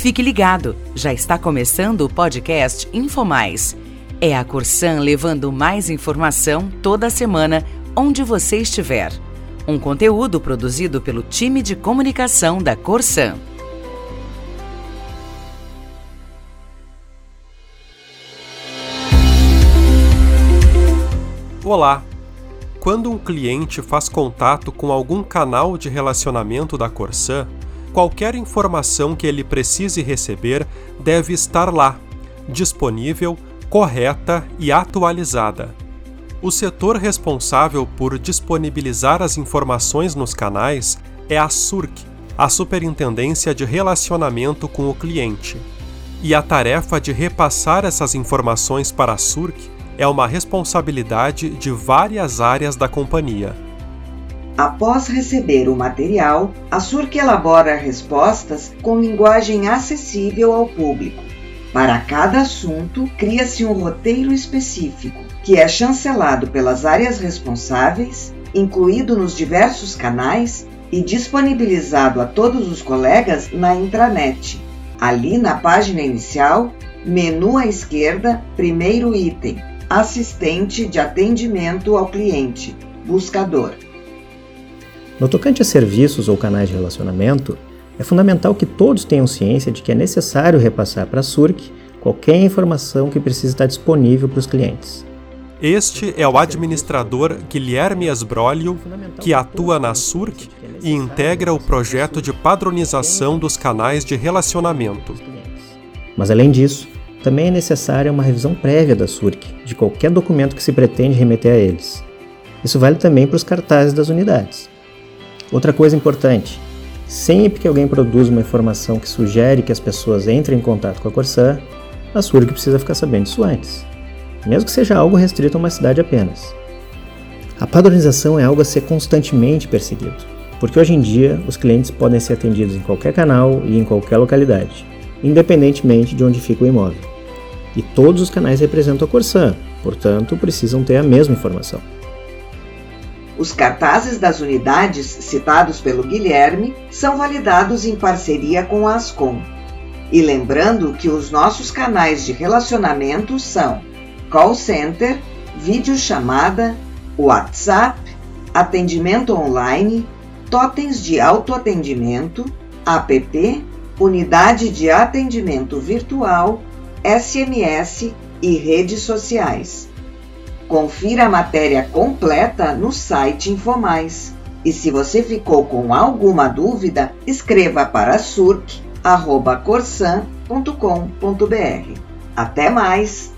Fique ligado, já está começando o podcast InfoMais. É a Corsan levando mais informação toda semana, onde você estiver. Um conteúdo produzido pelo time de comunicação da Corsan. Olá! Quando um cliente faz contato com algum canal de relacionamento da Corsan, qualquer informação que ele precise receber deve estar lá, disponível, correta e atualizada. O setor responsável por disponibilizar as informações nos canais é a SURC, a Superintendência de Relacionamento com o Cliente. E a tarefa de repassar essas informações para a SURC é uma responsabilidade de várias áreas da companhia. Após receber o material, a SURC elabora respostas com linguagem acessível ao público. Para cada assunto, cria-se um roteiro específico, que é chancelado pelas áreas responsáveis, incluído nos diversos canais e disponibilizado a todos os colegas na intranet. Ali na página inicial, menu à esquerda, primeiro item, assistente de atendimento ao cliente, buscador. No tocante a serviços ou canais de relacionamento, é fundamental que todos tenham ciência de que é necessário repassar para a SURC qualquer informação que precise estar disponível para os clientes. Este é o administrador Guilherme Asbrolio, que atua na SURC e integra o projeto de padronização dos canais de relacionamento. Mas além disso, também é necessária uma revisão prévia da SURC de qualquer documento que se pretende remeter a eles. Isso vale também para os cartazes das unidades. Outra coisa importante: sempre que alguém produz uma informação que sugere que as pessoas entrem em contato com a Corsã, a SURG precisa ficar sabendo disso antes, mesmo que seja algo restrito a uma cidade apenas. A padronização é algo a ser constantemente perseguido, porque hoje em dia os clientes podem ser atendidos em qualquer canal e em qualquer localidade, independentemente de onde fica o imóvel. E todos os canais representam a Corsã, portanto precisam ter a mesma informação. Os cartazes das unidades citados pelo Guilherme são validados em parceria com a Ascom. E lembrando que os nossos canais de relacionamento são call center, videochamada, WhatsApp, atendimento online, totens de autoatendimento, app, unidade de atendimento virtual, SMS e redes sociais. Confira a matéria completa no site Infomais. E se você ficou com alguma dúvida, escreva para surc.corsan.com.br. Até mais!